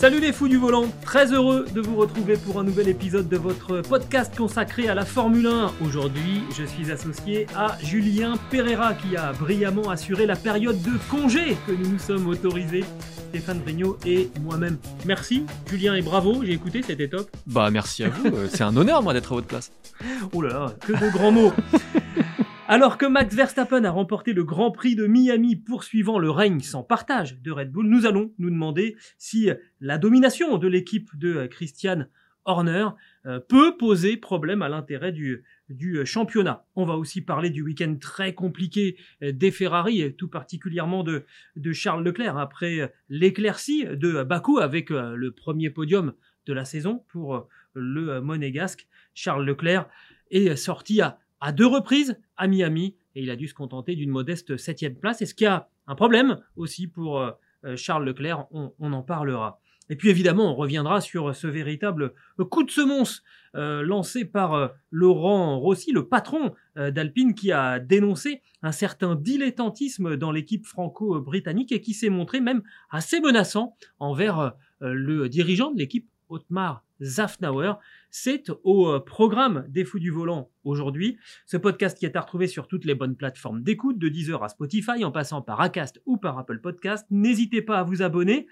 Salut les fous du volant, très heureux de vous retrouver pour un nouvel épisode de votre podcast consacré à la Formule 1. Aujourd'hui, je suis associé à Julien Pereira qui a brillamment assuré la période de congé que nous nous sommes autorisés. Stéphane Brignot et moi-même. Merci Julien et bravo, j'ai écouté, c'était top. Bah merci à vous, euh, c'est un honneur moi d'être à votre place. Oh là là, que de grands mots. Alors que Max Verstappen a remporté le Grand Prix de Miami poursuivant le règne sans partage de Red Bull, nous allons nous demander si la domination de l'équipe de Christian Horner euh, peut poser problème à l'intérêt du, championnat. On va aussi parler du week-end très compliqué euh, des Ferrari, et tout particulièrement de, de Charles Leclerc, après l'éclaircie de Bakou avec euh, le premier podium de la saison pour le monégasque. Charles Leclerc est sorti à à deux reprises à Miami et il a dû se contenter d'une modeste septième place. Est-ce qu'il y a un problème aussi pour euh, Charles Leclerc on, en parlera. Et puis évidemment, on reviendra sur ce véritable coup de semonce euh, lancé par euh, Laurent Rossi, le patron d'Alpine, qui a dénoncé un certain dilettantisme dans l'équipe franco-britannique et qui s'est montré même assez menaçant envers le dirigeant de l'équipe, Otmar Zafnauer. C'est au euh, programme des Fous du Volant aujourd'hui. Ce podcast qui est à retrouver sur toutes les bonnes plateformes d'écoute, de Deezer à Spotify, en passant par Acast ou par Apple Podcast. N'hésitez pas à vous abonner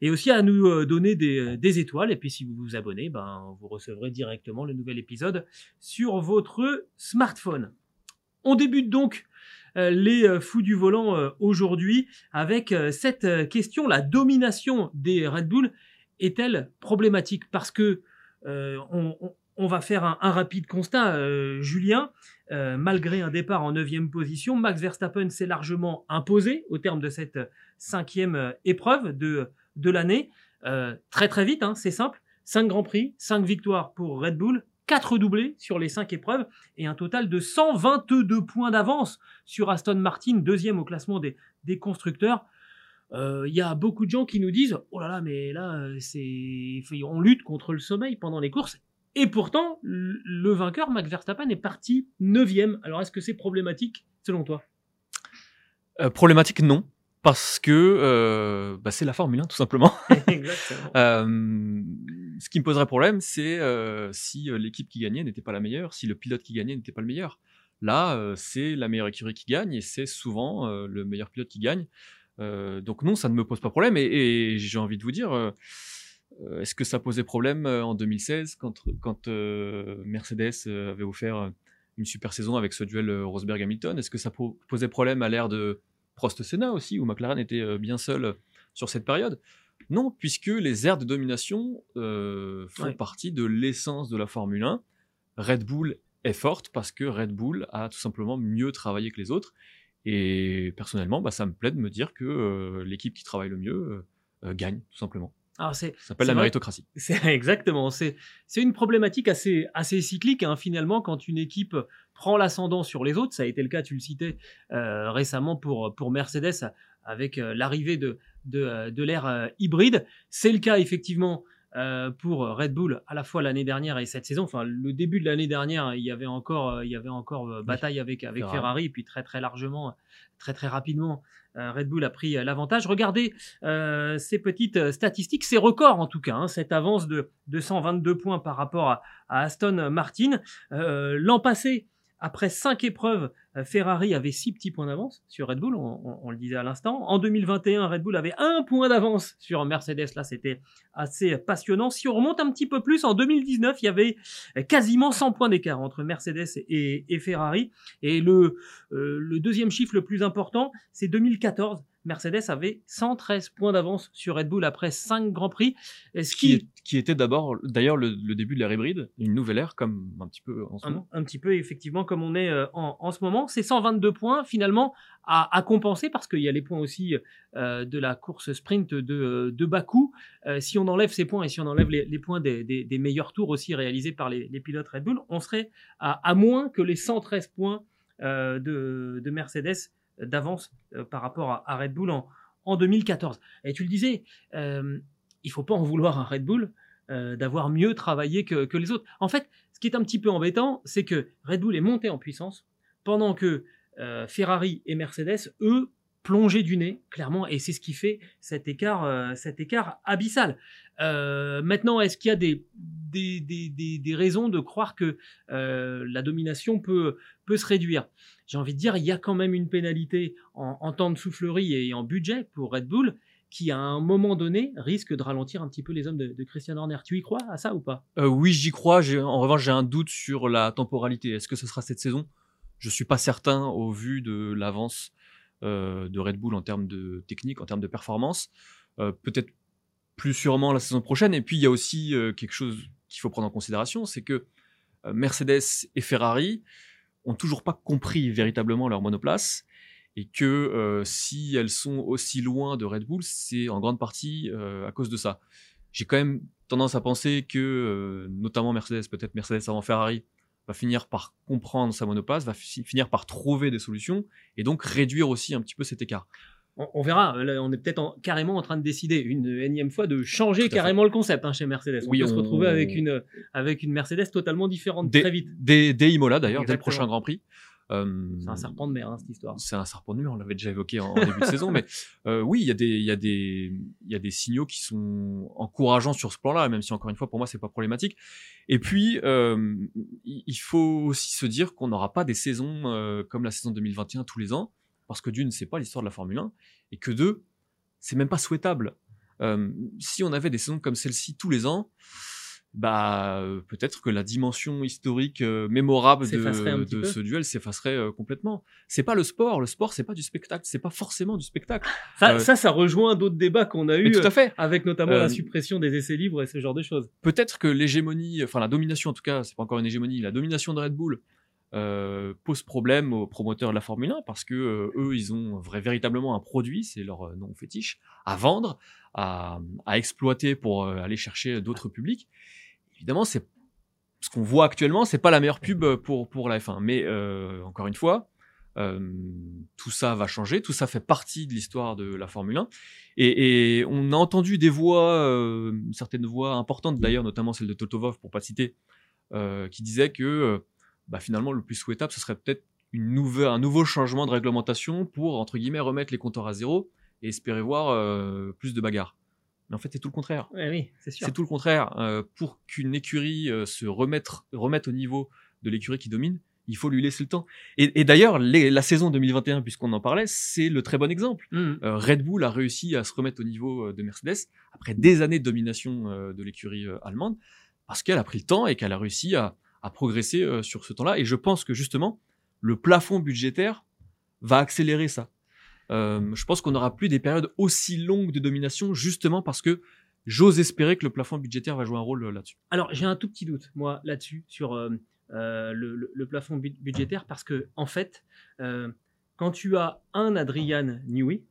et aussi à nous euh, donner euh, des, étoiles. Et puis si vous vous abonnez, ben, vous recevrez directement le nouvel épisode sur votre smartphone. On débute donc les fous du volant aujourd'hui avec cette question, la domination des Red Bull est-elle problématique? Parce que euh, on, va faire un, rapide constat, euh, Julien. Euh, malgré un départ en neuvième position, Max Verstappen s'est largement imposé au terme de cette cinquième épreuve de, de l'année. très très vite, hein, c'est simple. 5 grands prix, 5 victoires pour Red Bull, 4 doublés sur les 5 épreuves et un total de 122 points d'avance sur Aston Martin, deuxième au classement des, des constructeurs. Euh, il y a beaucoup de gens qui nous disent oh là là mais là euh, c'est on lutte contre le sommeil pendant les courses et pourtant le vainqueur Max Verstappen est parti neuvième alors est-ce que c'est problématique selon toi? Euh, problématique non parce que bah, c'est la Formule 1 tout simplement. ce qui me poserait problème, c'est si l'équipe qui gagnait n'était pas la meilleure, si le pilote qui gagnait n'était pas le meilleur. Là, c'est la meilleure écurie qui gagne et c'est souvent le meilleur pilote qui gagne. Euh, donc non, ça ne me pose pas problème. Et, j'ai envie de vous dire, euh, euh, est-ce que ça posait problème en 2016 quand, quand Mercedes avait offert une super saison avec ce duel Rosberg-Hamilton? Est-ce que ça posait problème à l'ère de Prost-Senna aussi, où McLaren était bien seul sur cette période? Non, puisque les aires de domination font partie de l'essence de la Formule 1. Red Bull est forte parce que Red Bull a tout simplement mieux travaillé que les autres. Et personnellement, bah, ça me plaît de me dire que euh, l'équipe qui travaille le mieux euh, euh, gagne, tout simplement. Alors ça s'appelle la méritocratie. C'est exactement. C'est, une problématique assez, assez cyclique hein, finalement quand une équipe prend l'ascendant sur les autres. Ça a été le cas, tu le citais récemment pour, pour Mercedes avec l'arrivée de, de, de l'ère hybride. C'est le cas effectivement euh, pour Red Bull à la fois l'année dernière et cette saison. Enfin, le début de l'année dernière, il y avait encore, euh, il y avait encore euh, bataille avec avec Ferrari. puis très très largement, très très rapidement, Red Bull a pris l'avantage. Regardez ces petites statistiques, ces records en tout cas, hein, cette avance de 222 points par rapport à, à Aston Martin. L'an passé, après cinq épreuves, euh, Ferrari avait six petits points d'avance sur Red Bull, on, le disait à l'instant. En 2021, Red Bull avait un point d'avance sur Mercedes. Là, c'était assez passionnant. Si on remonte un petit peu plus, en 2019, il y avait quasiment 100 points d'écart entre Mercedes et, Ferrari. Et euh, le deuxième chiffre le plus important, c'est 2014 Mercedes avait 113 points d'avance sur Red Bull après 5 Grands Prix. Ce qui, qui, était d'abord, d'ailleurs, le, début de l'ère hybride, une nouvelle ère, comme un petit peu en ce moment. Un, petit peu, effectivement, comme on est euh, en, ce moment. Ces 122 points, finalement, à, compenser, parce qu'il y a les points aussi euh, de la course sprint de, de Bakou. Euh, si on enlève ces points et si on enlève les, points des, meilleurs tours aussi réalisés par les, pilotes Red Bull, on serait à, moins que les 113 points de, de Mercedes d'avance euh, par rapport à, Red Bull en, en 2014. Et tu le disais, euh, il faut pas en vouloir à Red Bull euh, d'avoir mieux travaillé que, les autres. En fait, ce qui est un petit peu embêtant, c'est que Red Bull est monté en puissance pendant que euh, Ferrari et Mercedes, eux, plongé du nez, clairement, et c'est ce qui fait cet écart, cet écart abyssal. Maintenant, est-ce qu'il y a des, raisons de croire que la domination peut se réduire? J'ai envie de dire, il y a quand même une pénalité en, temps de soufflerie et en budget pour Red Bull qui, à un moment donné, risque de ralentir un petit peu les hommes de, Christian Horner. Tu y crois à ça ou pas? Oui, j'y crois. En revanche, j'ai un doute sur la temporalité. Est-ce que ce sera cette saison? Je suis pas certain au vu de l'avance euh, de Red Bull en termes de technique, en termes de performance. Euh, peut-être plus sûrement la saison prochaine. Et puis il y a aussi euh, quelque chose qu'il faut prendre en considération, c'est que Mercedes et Ferrari ont toujours pas compris véritablement leur monoplace et que si elles sont aussi loin de Red Bull, c'est en grande partie à cause de ça. J'ai quand même tendance à penser que, notamment Mercedes, peut-être Mercedes avant Ferrari, va finir par comprendre sa monoplace, va finir par trouver des solutions et donc réduire aussi un petit peu cet écart. On, verra, on est peut-être carrément en train de décider une énième fois de changer carrément le concept hein, chez Mercedes. On oui, peut se retrouver avec une, avec une Mercedes totalement différente très vite. Dès, Imola d'ailleurs, dès le prochain Grand Prix. Euh, c'est un serpent de mer, hein, cette histoire. C'est un serpent de mer, on l'avait déjà évoqué en, début de saison, mais euh, oui, il y, a des, y, a des, y a des signaux qui sont encourageants sur ce plan-là, même si encore une fois, pour moi, c'est pas problématique. Et puis, euh, il faut aussi se dire qu'on n'aura pas des saisons comme la saison 2021 tous les ans, parce que d'une, c'est pas l'histoire de la Formule 1, et que deux, c'est même pas souhaitable. Euh, si on avait des saisons comme celle-ci tous les ans, bah euh, peut-être que la dimension historique euh, mémorable de, de ce duel s'effacerait euh, complètement. C'est pas le sport, le sport c'est pas du spectacle, c'est pas forcément du spectacle. Ça, ça, ça, rejoint d'autres débats qu'on a eu, tout à fait. avec notamment la suppression des essais libres et ce genre de choses. Peut-être que l'hégémonie, enfin la domination en tout cas, c'est pas encore une hégémonie, la domination de Red Bull pose problème aux promoteurs de la Formule 1 parce que eux ils ont vrai, véritablement un produit, c'est leur nom fétiche, à vendre, à, exploiter pour aller chercher d'autres publics évidemment, ce qu'on voit actuellement, c'est pas la meilleure pub pour pour la F1. Mais euh, encore une fois, euh, tout ça va changer, tout ça fait partie de l'histoire de la Formule 1. Et, on a entendu des voix, euh, certaines voix importantes d'ailleurs, notamment celle de Toto pour pas citer, euh, qui disait que euh, bah, finalement le plus souhaitable, ce serait peut-être une nouvelle, un nouveau changement de réglementation pour entre guillemets remettre les compteurs à zéro et espérer voir euh, plus de bagarres. Mais en fait, c'est tout le contraire. oui, c'est C'est tout le contraire. Euh, pour qu'une écurie euh, se remette, remette au niveau de l'écurie qui domine, il faut lui laisser le temps. Et, et d'ailleurs, la saison 2021, puisqu'on en parlait, c'est le très bon exemple. Mmh. Euh, Red Bull a réussi à se remettre au niveau de Mercedes après des années de domination de l'écurie allemande, parce qu'elle a pris le temps et qu'elle a réussi à, à progresser sur ce temps-là. Et je pense que justement, le plafond budgétaire va accélérer ça. Euh, je pense qu'on n'aura plus des périodes aussi longues de domination, justement parce que j'ose espérer que le plafond budgétaire va jouer un rôle euh, là-dessus. Alors j'ai un tout petit doute, moi, là-dessus, sur euh, le, plafond budgétaire, parce que en fait, quand tu as un Adrian Newey,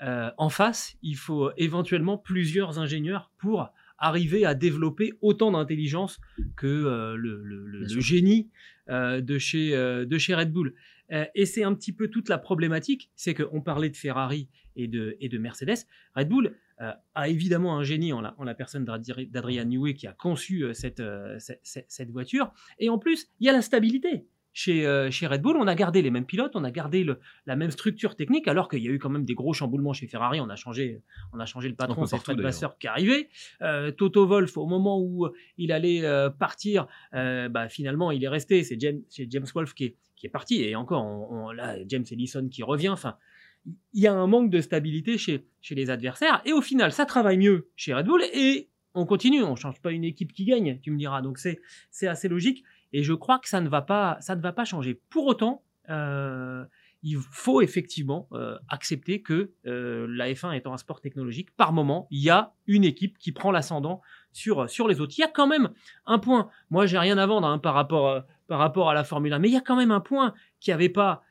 en face, il faut éventuellement plusieurs ingénieurs pour arriver à développer autant d'intelligence que le, génie de, chez, de chez Red Bull. Euh, et c'est un petit peu toute la problématique, c'est qu'on parlait de Ferrari et de, et de Mercedes. Red Bull euh, a évidemment un génie en la, en la personne d'Adrian Newey qui a conçu euh, cette, cette, cette, voiture. Et en plus, il y a la stabilité. Chez, chez, Red Bull, on a gardé les mêmes pilotes, on a gardé le, la même structure technique, alors qu'il y a eu quand même des gros chamboulements chez Ferrari. On a changé, on a changé le patron, c'est Fred Vasseur qui est arrivé. Toto Wolf, au moment où il allait partir, bah, finalement, il est resté. C'est James, James Wolf qui est, qui est parti. Et encore, on, là, James Ellison qui revient. Enfin, il y a un manque de stabilité chez, chez les adversaires. Et au final, ça travaille mieux chez Red Bull. Et on continue. On change pas une équipe qui gagne, tu me diras. Donc c'est assez logique. Et je crois que ça ne va pas, ça ne va pas changer. Pour autant, euh, il faut effectivement euh, accepter que euh, la F1 étant un sport technologique, par moment, il y a une équipe qui prend l'ascendant sur, sur les autres. Il y a quand même un point. Moi, j'ai rien à vendre hein, par, rapport, par rapport à la Formule 1, mais il y a quand même un point qui n'y avait pas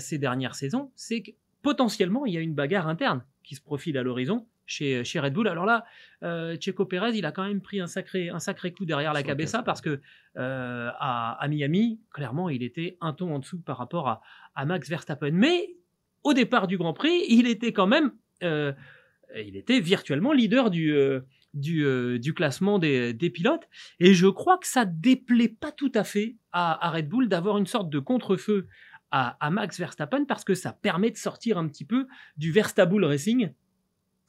ces dernières saisons, c'est que potentiellement, il y a une bagarre interne qui se profile à l'horizon chez, chez Red Bull. Alors là, euh, Checo Pérez, il a quand même pris un sacré, un sacré coup derrière la cabessa parce que euh, à, Miami, clairement, il était un ton en dessous par rapport à, à, Max Verstappen. Mais au départ du Grand Prix, il était quand même, euh, il était virtuellement leader du, euh, du, euh, du, classement des, des, pilotes. Et je crois que ça déplaît pas tout à fait à, à Red Bull d'avoir une sorte de contre-feu à, à, Max Verstappen parce que ça permet de sortir un petit peu du Verstappen Racing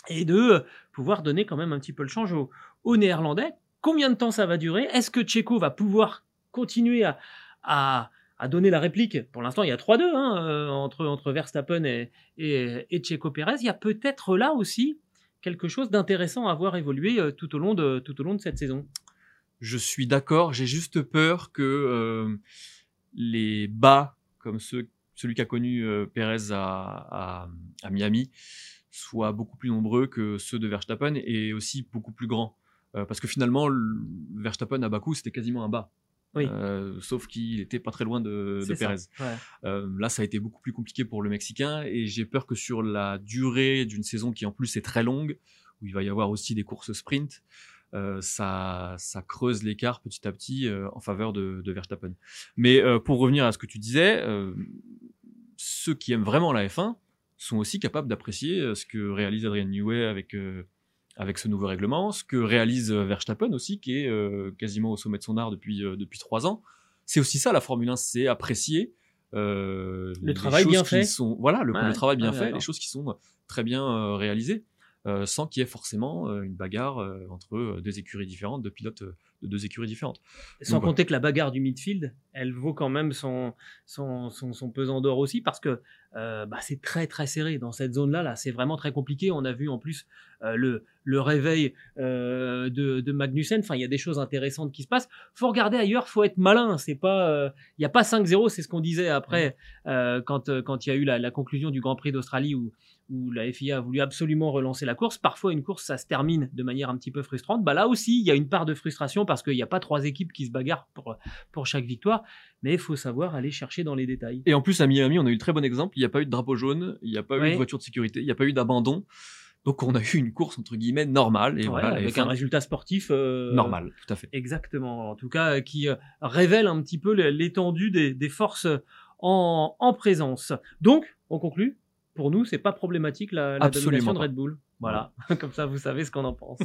et de euh, pouvoir donner quand même un petit peu le change aux, Néerlandais. Combien de temps ça va durer? Est-ce que Checo va pouvoir continuer à, à, donner la réplique? Pour l'instant, il y a 3-2 hein, euh, entre, entre Verstappen et, et, et Checo Pérez. Il y a peut-être là aussi quelque chose d'intéressant à voir évoluer euh, tout au long de, tout au long de cette saison. Je suis d'accord, j'ai juste peur que les bas, comme celui qu'a connu Pérez à, à Miami, soient beaucoup plus nombreux que ceux de Verstappen et aussi beaucoup plus grands. Euh, parce que finalement, Verstappen à Bakou, c'était quasiment un bas. Oui. Euh, sauf qu'il était pas très loin de, de Perez. Euh, là, ça a été beaucoup plus compliqué pour le Mexicain et j'ai peur que sur la durée d'une saison qui en plus est très longue, où il va y avoir aussi des courses sprint, euh, ça, ça creuse l'écart petit à petit en faveur de, de Verstappen. Mais pour revenir à ce que tu disais, ceux qui aiment vraiment la F1, sont aussi capables d'apprécier euh, ce que réalise Adrian Newey avec euh, avec ce nouveau règlement, ce que réalise euh, Verstappen aussi, qui est quasiment au sommet de son art depuis depuis trois ans. C'est aussi ça la Formule 1, c'est apprécier euh, le travail bien fait. Sont, voilà, le, travail bien fait, les choses qui sont très bien réalisées, sans qu'il y ait forcément une bagarre entre deux écuries différentes, deux pilotes de deux écuries différentes. Sans compter que la bagarre du midfield, elle vaut quand même son, son, son, son pesant d'or aussi parce que euh, bah, c'est très très serré dans cette zone-là. Là, c'est vraiment très compliqué. On a vu en plus euh, le, le réveil euh, de, de Magnussen. Enfin, il y a des choses intéressantes qui se passent. Faut regarder ailleurs, faut être malin. C'est pas, il n'y a pas 5-0. C'est ce qu'on disait après quand quand il y a eu la, la conclusion du Grand Prix d'Australie où où la FIA a voulu absolument relancer la course. Parfois, une course, ça se termine de manière un petit peu frustrante. Bah là aussi, il y a une part de frustration parce qu'il n'y a pas trois équipes qui se bagarrent pour, pour chaque victoire. Mais il faut savoir aller chercher dans les détails. Et en plus, à Miami, on a eu le très bon exemple. Il n'y a pas eu de drapeau jaune, il n'y a pas eu de voiture de sécurité, il n'y a pas eu d'abandon. Donc on a eu une course entre guillemets normale et voilà, avec un résultat sportif euh, normal, tout à fait. Exactement. En tout cas, qui euh, révèle un petit peu l'étendue des, des, forces en, en présence. Donc, on conclut pour nous, c'est pas problématique la, la domination de Red Bull. Voilà, comme ça vous savez ce qu'on en pense.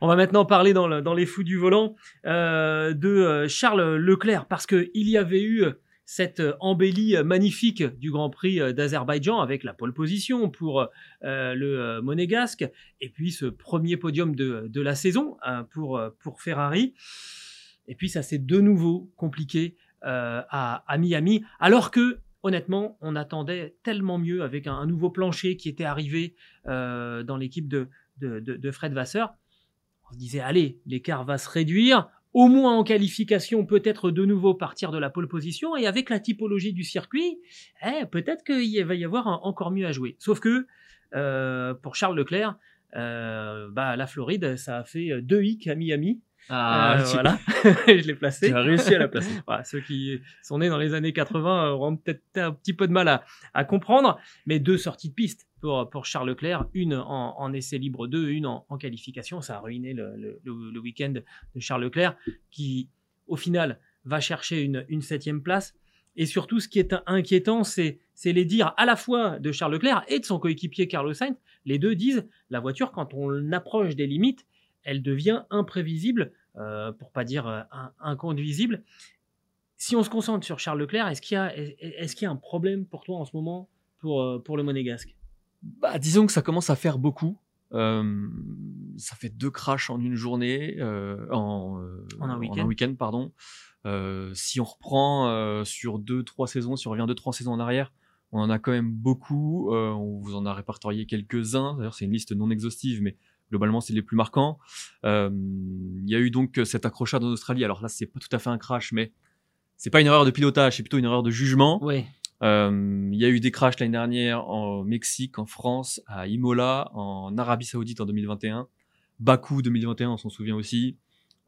On va maintenant parler dans, dans les fous du volant euh, de euh, Charles Leclerc parce que il y avait eu cette embellie magnifique du Grand Prix d'Azerbaïdjan avec la pole position pour euh, le monégasque et puis ce premier podium de, de la saison hein, pour, pour Ferrari. Et puis ça s'est de nouveau compliqué à, à Miami alors que honnêtement, on attendait tellement mieux avec un, nouveau plancher qui était arrivé euh, dans l'équipe de, Fred Vasseur. On se disait, allez, l'écart va se réduire, au moins en qualification, peut-être de nouveau partir de la pole position, et avec la typologie du circuit, eh, peut-être qu'il va y avoir encore mieux à jouer. Sauf que, euh, pour Charles Leclerc, euh, bah, la Floride, ça a fait deux hicks à Miami. Ah, euh, voilà, je l'ai placé. Tu as réussi à la placer. voilà, ceux qui sont nés dans les années 80 auront peut-être un petit peu de mal à, à, comprendre, mais deux sorties de piste pour, pour Charles Leclerc, une en, en essai libre 2, une en, en, qualification. Ça a ruiné le, le, le, week-end de Charles Leclerc, qui au final va chercher une, une septième place. Et surtout, ce qui est inquiétant, c'est les dires à la fois de Charles Leclerc et de son coéquipier Carlos Sainz. Les deux disent la voiture, quand on approche des limites, elle devient imprévisible, euh, pour pas dire euh, inconduisible. Si on se concentre sur Charles Leclerc, est-ce qu'il y, a, est qu'il y a un problème pour toi en ce moment pour, euh, pour le monégasque? Bah, Disons que ça commence à faire beaucoup. Euh, ça fait deux crashs en une journée, en, en, un week-end, week pardon. si on reprend sur deux, trois saisons, si on revient deux, trois saisons en arrière, on en a quand même beaucoup. on vous en a répertorié quelques-uns. D'ailleurs, c'est une liste non exhaustive, mais globalement, c'est les plus marquants. Euh, il y a eu donc cet accrochage en Australie. Alors là, c'est pas tout à fait un crash, mais c'est pas une erreur de pilotage, c'est plutôt une erreur de jugement. Oui. Euh, il y a eu des crashs l'année dernière en Mexique, en France, à Imola, en Arabie Saoudite en 2021, Bakou 2021, on s'en souvient aussi.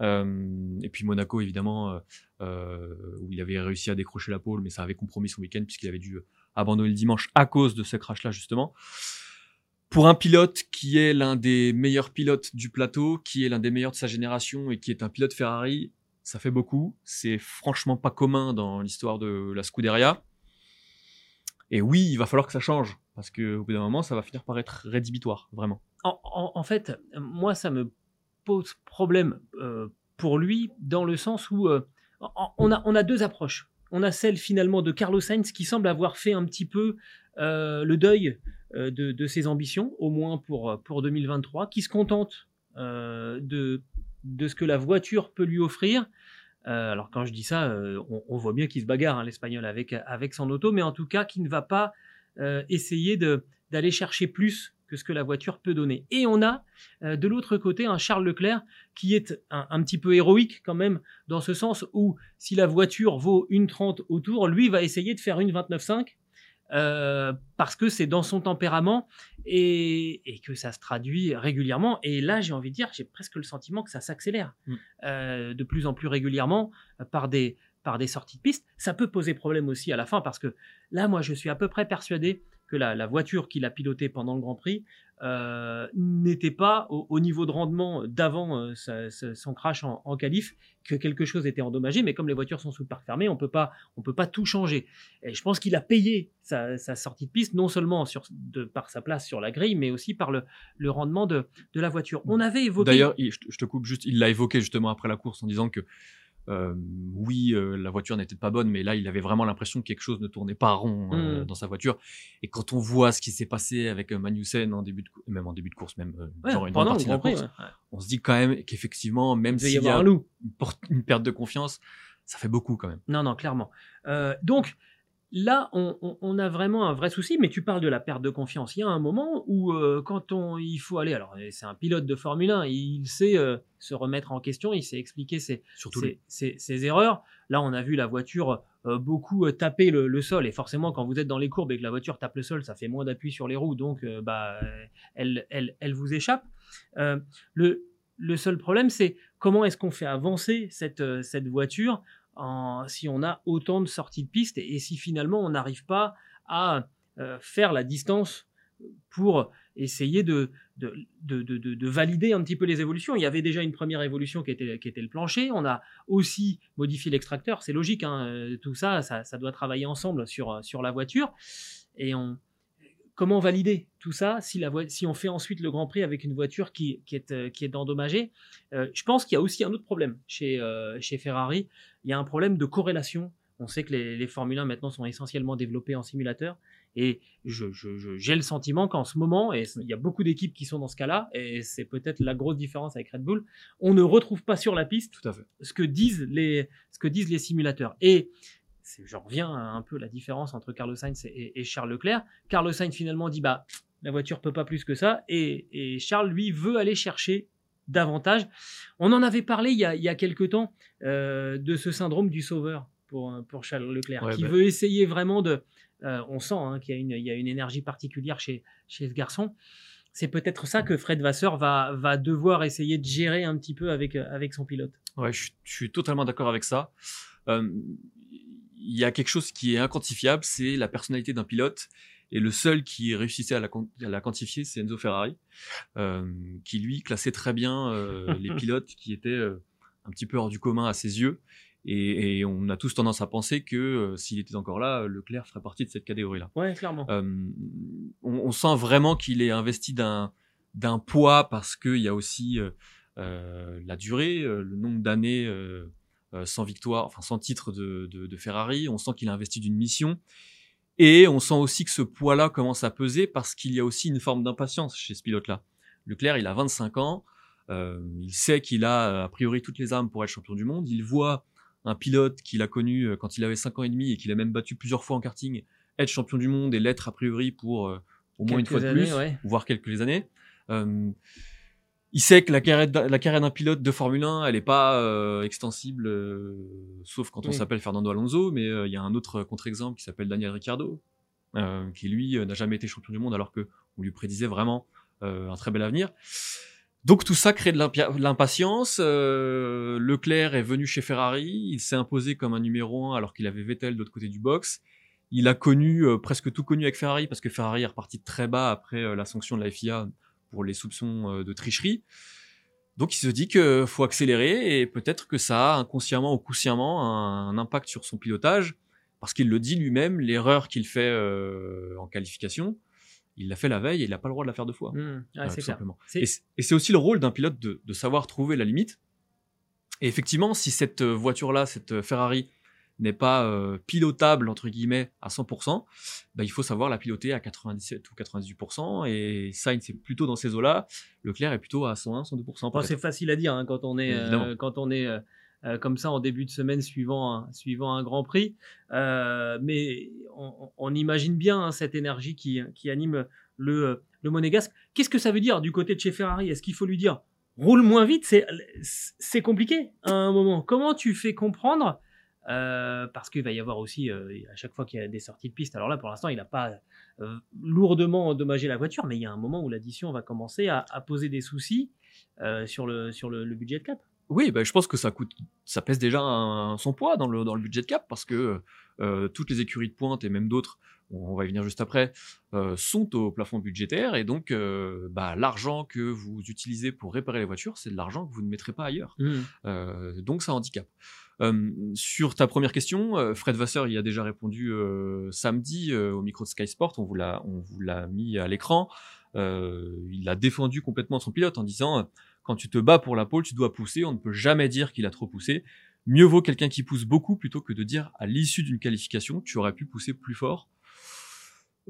Euh, et puis Monaco, évidemment, euh, euh, où il avait réussi à décrocher la pole, mais ça avait compromis son week-end puisqu'il avait dû abandonner le dimanche à cause de ce crash-là, justement. Pour un pilote qui est l'un des meilleurs pilotes du plateau, qui est l'un des meilleurs de sa génération et qui est un pilote Ferrari, ça fait beaucoup. C'est franchement pas commun dans l'histoire de la Scuderia. Et oui, il va falloir que ça change, parce qu'au bout d'un moment, ça va finir par être rédhibitoire, vraiment. En, fait, moi, ça me pose problème euh, pour lui, dans le sens où euh, on, a, deux approches. On a celle finalement de Carlos Sainz qui semble avoir fait un petit peu euh, le deuil de, de ses ambitions, au moins pour, pour 2023, qui se contente euh, de, de ce que la voiture peut lui offrir. Euh, alors quand je dis ça, euh, on, voit bien qu'il se bagarre, hein, l'Espagnol, avec, avec son auto, mais en tout cas qui ne va pas euh, essayer d'aller chercher plus que ce que la voiture peut donner. Et on a euh, de l'autre côté un Charles Leclerc qui est un, un petit peu héroïque quand même, dans ce sens où si la voiture vaut une 30 autour, lui va essayer de faire une 29,5 euh, parce que c'est dans son tempérament et, et que ça se traduit régulièrement. Et là, j'ai envie de dire, j'ai presque le sentiment que ça s'accélère Mm. euh, de plus en plus régulièrement euh, par des, par des sorties de piste. Ça peut poser problème aussi à la fin parce que là, moi, je suis à peu près persuadé que la, la voiture qu'il a pilotée pendant le Grand Prix euh, n'était pas au, au niveau de rendement d'avant euh, sa- sa- son crash en, en qualif, que quelque chose était endommagé, mais comme les voitures sont sous le parc fermé, on peut pas, on peut pas tout changer. Et je pense qu'il a payé sa, sa sortie de piste, non seulement sur, de, par sa place sur la grille, mais aussi par le, le rendement de, de la voiture. On avait évoqué... D'ailleurs, je te coupe juste, il l'a évoqué justement après la course en disant que euh, oui, euh, la voiture n'était pas bonne, mais là, il avait vraiment l'impression que quelque chose ne tournait pas rond euh, Mm. dans sa voiture. Et quand on voit ce qui s'est passé avec euh, Magnussen en début de, même en début de course, même euh, Ouais, genre une bonne partie de la course, ouais. On se dit quand même qu'effectivement, même y s'il y avoir a un loup. une, une perte de confiance, ça fait beaucoup quand même. Non, non, clairement. Euh, donc là, on, on- on a vraiment un vrai souci, mais tu parles de la perte de confiance. Il y a un moment où, euh, quand on, il faut aller, alors c'est un pilote de Formule 1, il sait euh, se remettre en question, il sait expliquer ses, Surtout ses, lui. ses- ses erreurs. Là, on a vu la voiture euh, beaucoup taper le, le sol, et forcément, quand vous êtes dans les courbes et que la voiture tape le sol, ça fait moins d'appui sur les roues, donc bah, elle, elle, elle vous échappe. Le, le seul problème, c'est comment est-ce qu'on fait avancer cette, cette voiture si on a autant de sorties de piste et, si finalement on n'arrive pas à euh, faire la distance pour essayer de, de, de, de- de- de valider un petit peu les évolutions. Il y avait déjà une première évolution qui était, le plancher. On a aussi modifié l'extracteur. C'est logique, hein, euh, tout ça, ça, ça doit travailler ensemble sur, sur la voiture. Et on, comment valider tout ça si, la voi- si on fait ensuite le Grand Prix avec une voiture qui, qui est, euh, qui est endommagée? Euh, Je pense qu'il y a aussi un autre problème chez, euh, chez Ferrari. Il y a un problème de corrélation. On sait que les, les Formule 1 maintenant sont essentiellement développés en simulateur. Et je- je- je- j'ai le sentiment qu'en ce moment, et il y a beaucoup d'équipes qui sont dans ce cas-là, et c'est peut-être la grosse différence avec Red Bull, on ne retrouve pas sur la piste Tout à fait. ce que disent les, ce que disent les simulateurs. Et j'en reviens à un peu la différence entre Carlos Sainz et, et Charles Leclerc. Carlos Sainz finalement dit bah la voiture peut pas plus que ça, et, et Charles lui veut aller chercher davantage. On en avait parlé il y a, il y a quelque temps euh, de ce syndrome du sauveur pour, pour Charles Leclerc, Ouais, qui bah. veut essayer vraiment de. euh, on sent hein, qu'il y, a une- il y a une énergie particulière chez, chez ce garçon. C'est peut-être ça que Fred Vasseur va, va devoir essayer de gérer un petit peu avec, avec son pilote. Ouais, je, suis- je suis totalement d'accord avec ça. Euh, Il y a quelque chose qui est inquantifiable, c'est la personnalité d'un pilote. Et le seul qui réussissait à la, quan- à la quantifier, c'est Enzo Ferrari, euh, qui lui classait très bien euh, les pilotes qui étaient euh, un petit peu hors du commun à ses yeux. Et, et on a tous tendance à penser que s'il était encore là, Leclerc ferait partie de cette catégorie-là. Ouais, clairement. On, on sent vraiment qu'il est investi d'un d'un poids parce qu'il y a aussi la durée, le nombre d'années sans victoire, enfin sans titre de, de, de Ferrari. On sent qu'il a investi d'une mission. Et on sent aussi que ce poids-là commence à peser parce qu'il y a aussi une forme d'impatience chez ce pilote-là. Leclerc, il a 25 ans. euh, il sait qu'il a a priori toutes les armes pour être champion du monde. Il voit un pilote qu'il a connu euh, quand il avait 5 ans et demi et qu'il a même battu plusieurs fois en karting être champion du monde et l'être a priori pour euh, au moins une fois de plus, ouais. voire quelques années. Euh, il sait que la carrière, la carrière d'un pilote de Formule 1, elle n'est pas euh, extensible, euh, sauf quand on Oui. s'appelle Fernando Alonso, mais euh, il y a un autre contre-exemple qui s'appelle Daniel Ricciardo, euh, qui lui euh, n'a jamais été champion du monde alors que on lui prédisait vraiment euh, un très bel avenir. Donc tout ça crée de l'impatience. euh, Leclerc est venu chez Ferrari, il s'est imposé comme un numéro 1 alors qu'il avait Vettel de l'autre côté du box. Il a connu euh, presque tout connu avec Ferrari parce que Ferrari est reparti de très bas après la sanction de la FIA pour les soupçons euh, de tricherie. Donc il se dit que faut accélérer et peut-être que ça a inconsciemment ou consciemment un, impact sur son pilotage parce qu'il le dit lui-même, l'erreur qu'il fait euh, en qualification, il l'a fait la veille et il n'a pas le droit de la faire deux fois. Mmh, ouais, Euh, tout simplement. Et c'est- aussi le rôle d'un pilote de, de savoir trouver la limite. Et effectivement, si cette euh, voiture-là, cette Ferrari, n'est pas euh, pilotable entre guillemets à 100%, bah, il faut savoir la piloter à 97 ou 98%. Et Sainz c'est plutôt dans ces eaux-là. Leclerc est plutôt à 101, 102%. Bon, peut-être. c'est facile à dire hein, quand on est, euh, quand on est euh, comme ça en début de semaine suivant un, suivant un Grand Prix. Mais on, on imagine bien hein, cette énergie qui, qui anime le, le monégasque. Qu'est-ce que ça veut dire du côté de chez Ferrari? Est-ce qu'il faut lui dire roule moins vite? C'est c'est compliqué à un moment. Comment tu fais comprendre euh, parce qu'il va y avoir aussi, euh, à chaque fois qu'il y a des sorties de piste, alors là pour l'instant il n'a pas euh, lourdement endommagé la voiture, mais il y a un moment où l'addition va commencer à, à poser des soucis sur, le, sur le, le budget de cap. Oui, bah, je pense que ça coûte, ça pèse déjà un- son poids dans le, dans le budget de cap parce que toutes les écuries de pointe et même d'autres, on, on va y venir juste après, sont au plafond budgétaire et donc bah, l'argent que vous utilisez pour réparer les voitures, c'est de l'argent que vous ne mettrez pas ailleurs. Euh, donc ça handicape. Sur ta première question, euh, Fred Vasseur y a déjà répondu euh, samedi euh, au micro de Sky Sport, on vous l'a, on vous l'a mis à l'écran. Euh, il a défendu complètement son pilote en disant quand tu te bats pour la pole, tu dois pousser, on ne peut jamais dire qu'il a trop poussé. Mieux vaut quelqu'un qui pousse beaucoup plutôt que de dire à l'issue d'une qualification, tu aurais pu pousser plus fort.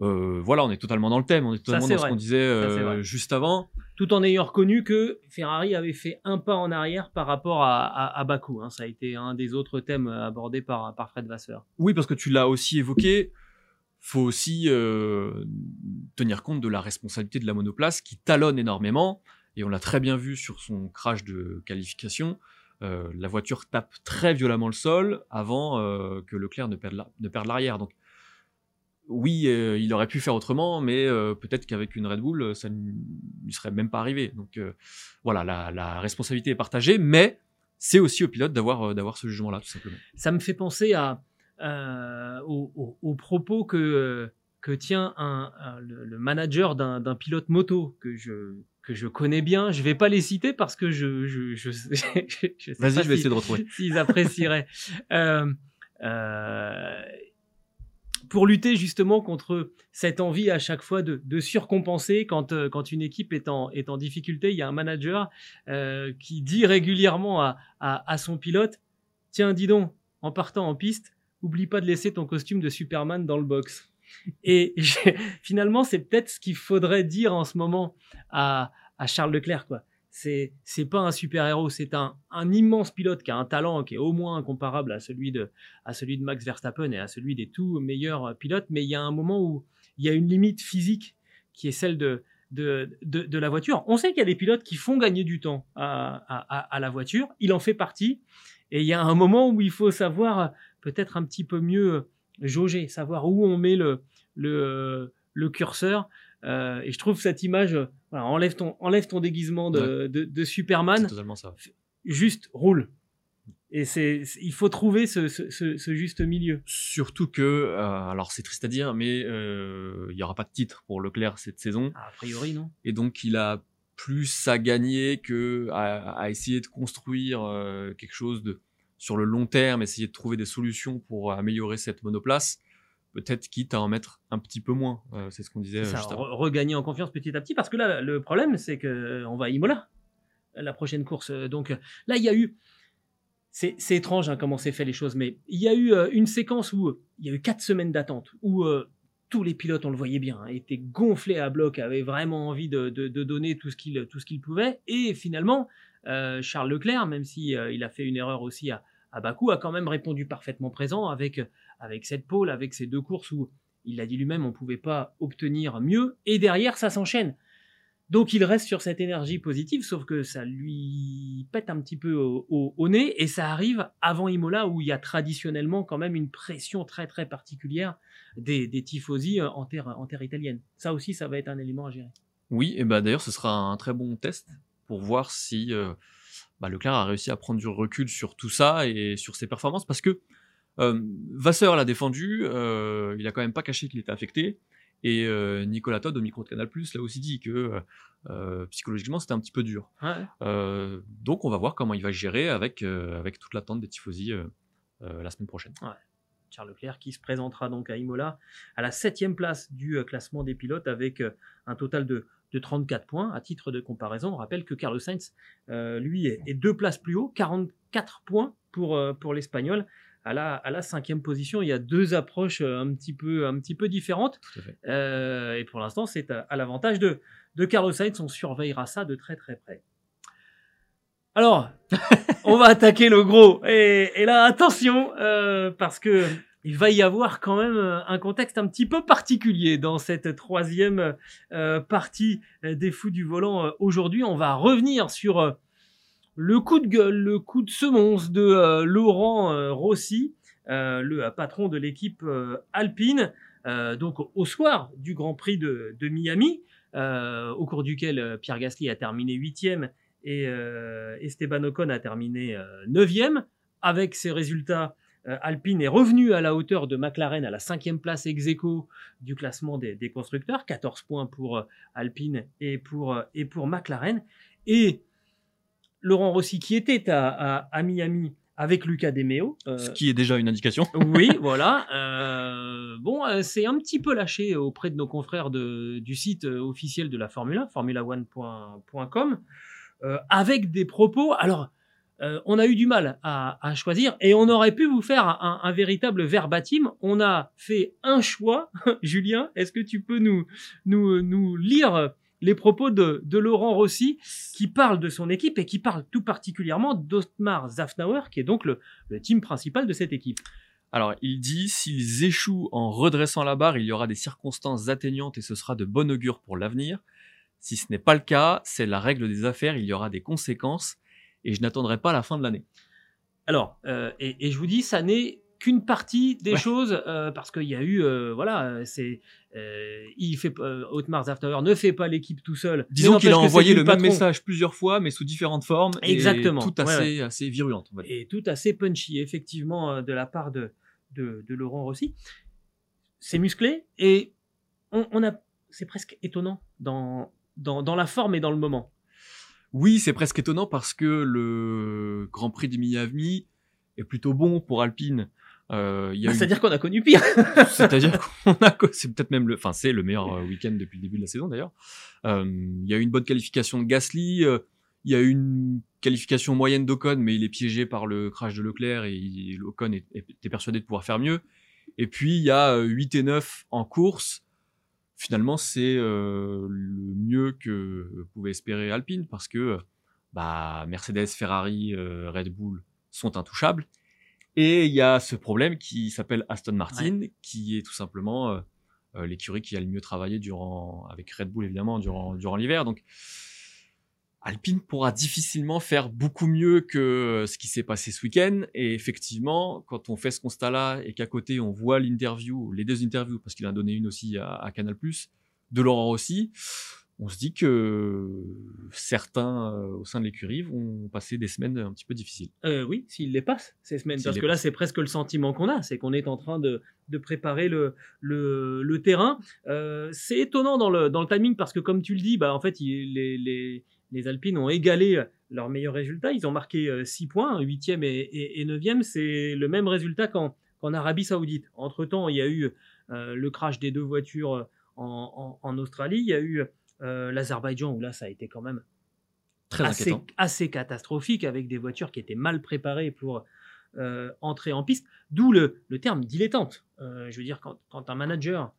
Euh, voilà, on est totalement dans le thème, on est totalement dans ce qu'on disait euh, juste avant. Tout en ayant reconnu que Ferrari avait fait un pas en arrière par rapport à, à, à Bakou. hein. Ça a été un des autres thèmes abordés par, par Fred Vasseur. Oui, parce que tu l'as aussi évoqué, faut aussi euh, tenir compte de la responsabilité de la monoplace qui talonne énormément, et on l'a très bien vu sur son crash de qualification. Euh, la voiture tape très violemment le sol avant euh, que Leclerc ne perde la- l'arrière. Donc oui, euh, il aurait pu faire autrement, mais euh, peut-être qu'avec une Red Bull, ça ne lui serait même pas arrivé. Donc euh, voilà, la, la responsabilité est partagée, mais c'est aussi au pilote d'avoir d'avoir ce jugement-là, tout simplement. Ça me fait penser à, aux, aux- aux propos que, que tient un, un- le, manager d'un pilote moto que je, que je connais bien. Je vais pas les citer parce que je, je, je, je, je sais Vas-y, je vais si- essayer de retrouver. s'ils apprécieraient. Euh, pour lutter justement contre cette envie à chaque fois de, surcompenser quand, euh, quand une équipe est en, est en difficulté, il y a un manager euh, qui dit régulièrement à, à, à son pilote, tiens, dis donc, en partant en piste, oublie pas de laisser ton costume de Superman dans le box. Et finalement, c'est peut-être ce qu'il faudrait dire en ce moment à, à Charles Leclerc, quoi c'est pas un super héros, c'est un, immense pilote qui a un talent qui est au moins comparable à celui de à celui de Max Verstappen et à celui des tout meilleurs euh, pilotes, mais il y a un moment où il y a une limite physique qui est celle de de, la voiture. On sait qu'il y a des pilotes qui font gagner du temps à, à, la voiture, il en fait partie, et il y a un moment où il faut savoir peut-être un petit peu mieux jauger, savoir où on met le, le, le curseur. Euh, et je trouve cette image, euh, voilà, enlève, ton, enlève ton déguisement de, de, de C'est Superman, totalement ça. juste roule. Et c'est, il faut trouver ce, ce, ce, ce juste milieu. Surtout que, euh, alors c'est triste à dire, mais euh, il n'y aura pas de titre pour Leclerc cette saison. A priori, non Et donc il a plus à gagner que à, à essayer de construire euh, quelque chose de sur le long terme, essayer de trouver des solutions pour améliorer cette monoplace. Peut-être quitte à en mettre un petit peu moins. Euh, c'est ce qu'on disait C'est ça, juste avant. re- regagner en confiance petit à petit, parce que là, le problème, c'est que euh, on va à Imola, la prochaine course. Euh, Donc là, il y a eu, c'est c'est étrange hein, comment c'est fait les choses, mais il y a eu euh, une séquence où il y a eu quatre semaines d'attente, où euh, tous les pilotes, on le voyait bien, hein, étaient gonflés à bloc, avaient vraiment envie de, de- de donner tout ce qu'ils tout ce qu'ils pouvaient, et finalement, Charles Leclerc, même si il a fait une erreur aussi à, à Bakou, a quand même répondu parfaitement présent avec avec cette pole, avec ces deux courses où il l'a dit lui-même, on ne pouvait pas obtenir mieux. Et derrière, ça s'enchaîne. Donc il reste sur cette énergie positive, sauf que ça lui pète un petit peu au, nez, et ça arrive avant Imola, où il y a traditionnellement quand même une pression très très particulière des, des tifosi en terre, en terre italienne. Ça aussi, ça va être un élément à gérer. Oui, et bah d'ailleurs ce sera un très bon test pour voir si euh, bah, Leclerc a réussi à prendre du recul sur tout ça et sur ses performances, parce que euh, Vasseur l'a défendu, euh, il a quand même pas caché qu'il était affecté. Et euh, Nicolas Todd au micro de Canal Plus l'a aussi dit que psychologiquement c'était un petit peu dur. Donc on va voir comment il va gérer avec, avec toute l'attente des tifosi la semaine prochaine. Charles Leclerc qui se présentera donc à Imola à la septième place du classement des pilotes avec un total de, de 34 points. À titre de comparaison, on rappelle que Carlos Sainz, lui, est, est, deux places plus haut, 44 points pour, pour l'Espagnol à la, à la cinquième position. Il y a deux approches euh, un petit peu, un petit peu différentes. Euh, et pour l'instant, c'est à, l'avantage de, de Carlos Sainz. On surveillera ça de très très près. Alors, on va attaquer le gros. Et, et là, attention, euh, parce que il va y avoir quand même un contexte un petit peu particulier dans cette troisième euh, partie des fous du volant. Aujourd'hui, on va revenir sur le coup de gueule, le coup de semonce de euh, Laurent euh, Rossi, euh, le patron de l'équipe alpine, donc au soir du Grand Prix de, Miami, au cours duquel Pierre Gasly a terminé huitième et Esteban Ocon a terminé neuvième. Avec ces résultats, Alpine est revenu à la hauteur de McLaren à la cinquième place ex aequo du classement des, des, constructeurs, 14 points pour Alpine et pour, et pour McLaren. Et Laurent Rossi qui était à, Miami avec Lucas Demeo. Euh, Ce qui est déjà une indication. oui, voilà. Euh, bon, euh, c'est un petit peu lâché auprès de nos confrères du site officiel de la Formule 1, formula1.com, avec des propos. Alors, on a eu du mal à, choisir et on aurait pu vous faire un, véritable verbatim. On a fait un choix. Julien, est-ce que tu peux nous, lire les propos de, Laurent Rossi qui parle de son équipe et qui parle tout particulièrement d'Otmar Zafnauer qui est donc le, team principal de cette équipe? Alors, il dit s'ils échouent en redressant la barre, il y aura des circonstances atteignantes et ce sera de bon augure pour l'avenir. Si ce n'est pas le cas, c'est la règle des affaires, il y aura des conséquences et je n'attendrai pas la fin de l'année. Alors, euh, et, je vous dis, ça n'est qu'une partie des choses euh, parce qu'il y a eu euh, voilà c'est il fait Otmar Zaftower ne fait pas l'équipe tout seul. Disons qu'il a envoyé le même message plusieurs fois mais sous différentes formes exactement. et tout assez assez virulente et tout assez punchy effectivement de la part de de, Laurent Rossi. C'est musclé et on, on a c'est presque étonnant dans, dans dans la forme et dans le moment oui c'est presque étonnant parce que le Grand Prix de Miami est plutôt bon pour Alpine euh, bah, C'est-à-dire qu'on a connu pire. C'est-à-dire qu'on a, c'est peut-être même le, enfin c'est le meilleur euh, week-end depuis le début de la saison d'ailleurs. Euh, il y a eu une bonne qualification de Gasly. Euh, il y a eu une qualification moyenne d'Ocon, mais il est piégé par le crash de Leclerc et Ocon était persuadé de pouvoir faire mieux. Et puis il y a 8 et 9 en course. Finalement, c'est le mieux que pouvait espérer Alpine parce que bah, Mercedes, Ferrari, Red Bull sont intouchables et il y a ce problème qui s'appelle Aston Martin, qui est tout simplement euh, euh, l'écurie qui a le mieux travaillé durant, avec Red Bull évidemment, durant, durant l'hiver. Donc, Alpine pourra difficilement faire beaucoup mieux que ce qui s'est passé ce week-end. Et effectivement, quand on fait ce constat-là et qu'à côté on voit l'interview, les deux interviews, parce qu'il en a donné une aussi à, à Canal+, de Laurent aussi, on se dit que certains euh, au sein de l'écurie vont passer des semaines un petit peu difficiles. Euh, oui, s'ils les passent, ces semaines. parce que là, c'est presque le sentiment qu'on a, c'est qu'on est en train de, de préparer le, le, le terrain. Euh, c'est étonnant dans le, dans le timing parce que, comme tu le dis, bah, en fait, les, les, les Alpines ont égalé leur meilleur résultat. Ils ont marqué 6 points, 8e et, et, 9e. C'est le même résultat qu'en Arabie Saoudite. Entre-temps, il y a eu le crash des deux voitures en, en, en Australie. Il y a eu euh, L'Azerbaïdjan, où là, ça a été quand même Très assez, assez, catastrophique, avec des voitures qui étaient mal préparées pour euh, entrer en piste. D'où le, le, terme dilettante. Euh, je veux dire, quand, quand un manager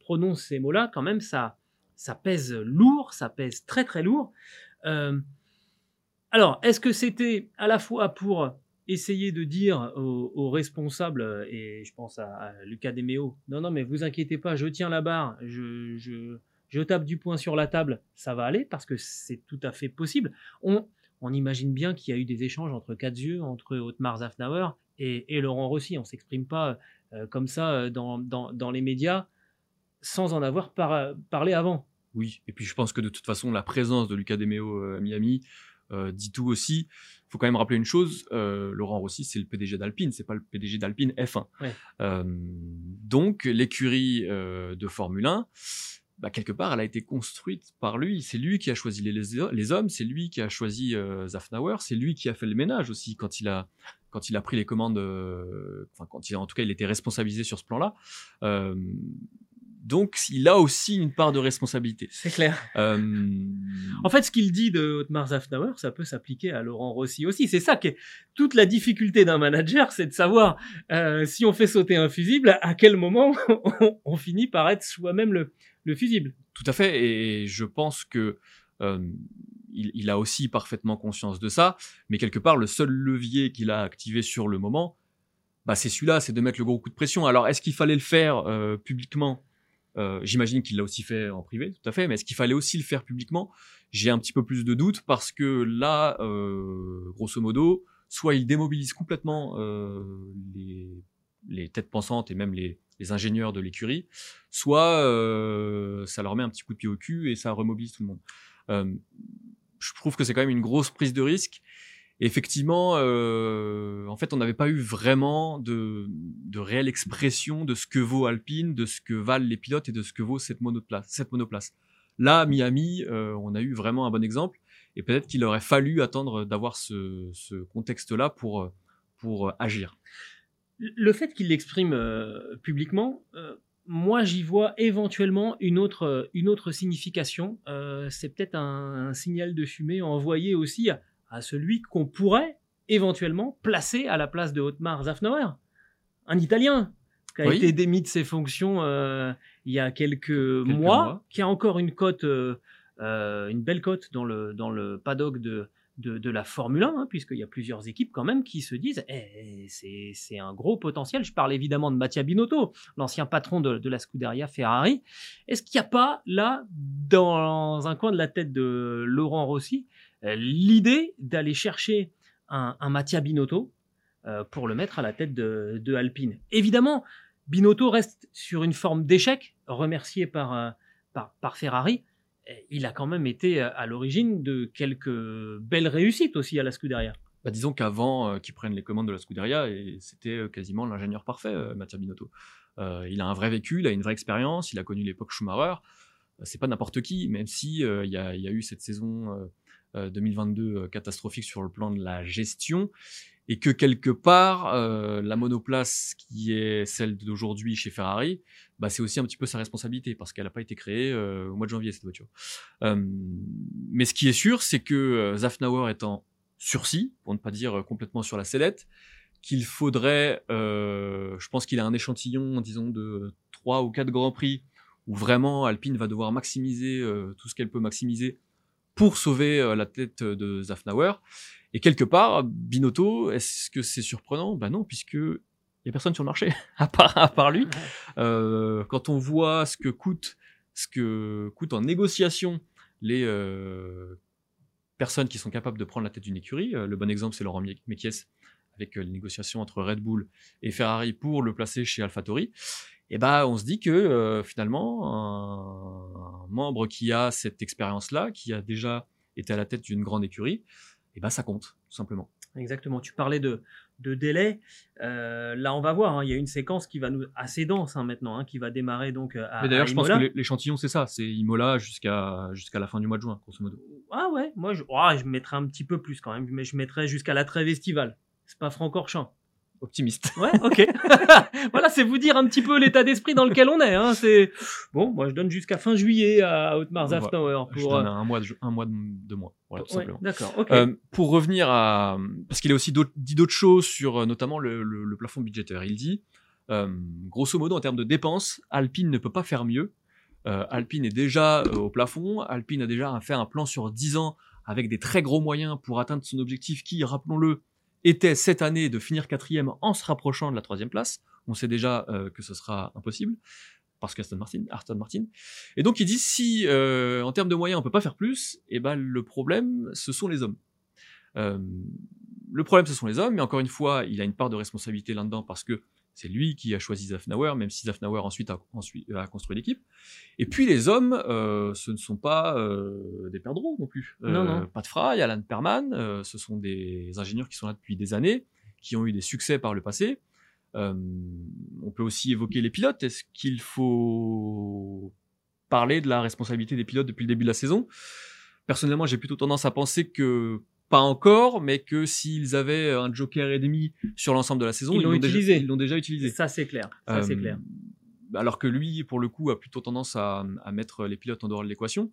prononce ces mots-là, quand même, ça, ça pèse lourd, ça pèse très très lourd. alors, est-ce que c'était à la fois pour essayer de dire aux, responsables, et je pense à, Lucas Demeo, non, non, mais vous inquiétez pas, je tiens la barre, je, je, tape du poing sur la table, ça va aller parce que c'est tout à fait possible. On, on imagine bien qu'il y a eu des échanges entre yeux, entre Otmar Zafnauer et, Laurent Rossi. On s'exprime pas euh, comme ça euh, dans, dans, les médias sans en avoir parlé avant. Oui, et puis je pense que de toute façon, la présence de Lucas Demeo euh, à Miami dit tout aussi. Il faut quand même rappeler une chose, Laurent Rossi, c'est le PDG d'Alpine, c'est pas le PDG d'Alpine F1. donc l'écurie de Formule 1, bah, quelque part, elle a été construite par lui. C'est lui qui a choisi les, les hommes, c'est lui qui a choisi euh, Zafnauer, c'est lui qui a fait le ménage aussi quand il a, quand il a pris les commandes, euh, enfin, quand il, en tout cas, il était responsabilisé sur ce plan-là. Donc, il a aussi une part de responsabilité. C'est clair. Euh... En fait, ce qu'il dit de Otmar Zafnauer, ça peut s'appliquer à Laurent Rossi aussi. C'est ça qui est toute la difficulté d'un manager, c'est de savoir euh, si on fait sauter un fusible, à quel moment on, on finit par être soi-même le, le fusible. Tout à fait, et je pense que euh, il, a aussi parfaitement conscience de ça, mais quelque part, le seul levier qu'il a activé sur le moment, bah, c'est celui-là, c'est de mettre le gros coup de pression. Alors, est-ce qu'il fallait le faire euh, publiquement? Euh, J'imagine qu'il l'a aussi fait en privé, tout à fait, mais est-ce qu'il fallait aussi le faire publiquement? J'ai un petit peu plus de doutes parce que là, grosso modo, soit il démobilise complètement les, les têtes pensantes et même les, les ingénieurs de l'écurie, soit euh, ça leur met un petit coup de pied au cul et ça remobilise tout le monde. Euh, je trouve que c'est quand même une grosse prise de risque. Effectivement, euh, en fait, on n'avait pas eu vraiment de, de réelle expression de ce que vaut Alpine, de ce que valent les pilotes et de ce que vaut cette monoplace. Cette monoplace. Là, Miami, on a eu vraiment un bon exemple. Et peut-être qu'il aurait fallu attendre d'avoir ce, ce contexte-là pour, pour agir le fait qu'il l'exprime euh, publiquement, euh, moi j'y vois éventuellement une autre, une autre signification. Euh, c'est peut-être un, signal de fumée envoyé aussi à, celui qu'on pourrait éventuellement placer à la place de Otmar Zafnauer, un Italien qui a été démis de ses fonctions il y a quelques, mois, qui a encore une cote, une belle cote dans le, dans le paddock de, de, la Formule 1, hein, puisqu'il y a plusieurs équipes quand même qui se disent eh, c'est un gros potentiel. Je parle évidemment de Mattia Binotto, l'ancien patron de, la Scuderia Ferrari. Est-ce qu'il n'y a pas là, dans un coin de la tête de Laurent Rossi, euh, l'idée d'aller chercher un, un Mattia Binotto euh, pour le mettre à la tête de, Alpine Évidemment, Binotto reste sur une forme d'échec, remercié par, euh, Ferrari il a quand même été euh, à l'origine de quelques belles réussites aussi à la Scuderia. Bah, disons qu'avant euh, qu'il prenne les commandes de la Scuderia, c'était euh, quasiment l'ingénieur parfait, Mattia Binotto. il a un vrai vécu, il a une vraie expérience, il a connu l'époque Schumacher. c'est pas n'importe qui, même si il y, a eu cette saison 2022 catastrophique sur le plan de la gestion et que quelque part, euh, la monoplace qui est celle d'aujourd'hui chez Ferrari, bah, c'est aussi un petit peu sa responsabilité parce qu'elle n'a pas été créée euh, au mois de janvier cette voiture. Euh, mais ce qui est sûr, c'est que Zafnauer étant sursis, pour ne pas dire complètement sur la sellette, qu'il faudrait, je pense qu'il a un échantillon, disons, de trois ou quatre grands prix où vraiment Alpine va devoir maximiser tout ce qu'elle peut maximiser pour sauver la tête de Zafnauer. Et quelque part, Binotto, est-ce que c'est surprenant? Ben non, puisque il y a personne sur le marché à part à part lui. Euh, quand on voit ce que coûte ce que coûte en négociation les euh, personnes qui sont capables de prendre la tête d'une écurie, euh, le bon exemple c'est Laurent Mekies avec les négociations entre Red Bull et Ferrari pour le placer chez AlphaTauri. Et eh ben, on se dit que finalement un, membre qui a cette expérience-là, qui a déjà été à la tête d'une grande écurie, et ben ça compte, tout simplement. Exactement. Tu parlais de, de délai. Euh, là, on va voir. Hein, il y a une séquence qui va nous assez dense hein, maintenant, hein, qui va démarrer donc euh, à. Mais d'ailleurs, je pense que l'échantillon c'est ça, c'est Imola jusqu'à jusqu'à la fin du mois de juin, grosso modo. Ah ouais, moi je, oh, je mettrais un petit peu plus quand même, mais je mettrais jusqu'à la trêve estivale. C'est pas Francorchamps optimiste. Ouais, ok. voilà, c'est vous dire un petit peu l'état d'esprit dans lequel on est. Hein. C'est bon, moi je donne jusqu'à fin juillet à Otmar Zafnauer pour. Je donne euh, un mois, de, un mois de mois. Voilà, tout simplement. D'accord. Euh, pour revenir à, parce qu'il a aussi dit d'autres choses sur euh, notamment le, le, plafond budgétaire. Il dit, euh, grosso modo, en termes de dépenses, Alpine ne peut pas faire mieux. Euh, Alpine est déjà au plafond. Alpine a déjà fait un plan sur 10 ans avec des très gros moyens pour atteindre son objectif qui, rappelons-le, était cette année de finir quatrième en se rapprochant de la troisième place. On sait déjà euh, que ce sera impossible. parce qu'Aston Martin, Aston Martin. Et donc il dit si euh, en termes de moyens on peut pas faire plus, et eh ben le problème ce sont les hommes. Euh, le problème ce sont les hommes, mais encore une fois il a une part de responsabilité là-dedans parce que c'est lui qui a choisi Zafnauer, même si Zafnauer ensuite a, ensuite, a construit l'équipe. Et puis les hommes, euh, ce ne sont pas euh, des perdreaux non plus. Non, non. Pat Fry, Alan Perman, ce sont des ingénieurs qui sont là depuis des années, qui ont eu des succès par le passé. Euh, on peut aussi évoquer les pilotes. Est-ce qu'il faut parler de la responsabilité des pilotes depuis le début de la saison? Personnellement, j'ai plutôt tendance à penser que pas encore, mais que s'ils avaient un joker et demi sur l'ensemble de la saison, ils l'ont utilisé. ils l'ont déjà utilisé. Ça c'est clair. Ça c'est Euh, clair. Alors que lui, pour le coup, a plutôt tendance à, à mettre les pilotes en dehors de l'équation.